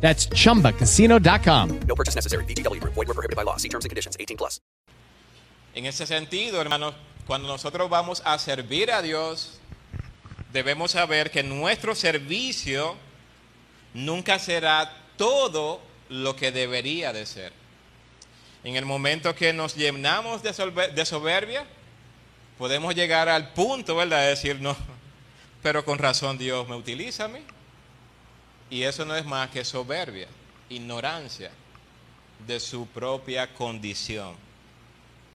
That's chumbacasino.com. No purchase necessary. VGW Group. Void were prohibited by law. See terms and conditions. 18 plus. En ese sentido, hermanos, cuando nosotros vamos a servir a Dios, debemos saber que nuestro servicio nunca será todo lo que debería de ser. En el momento que nos llenamos de soberbia, podemos llegar al punto, ¿verdad?, de decir, no, pero con razón Dios me utiliza a mí. Y eso no es más que soberbia, ignorancia de su propia condición.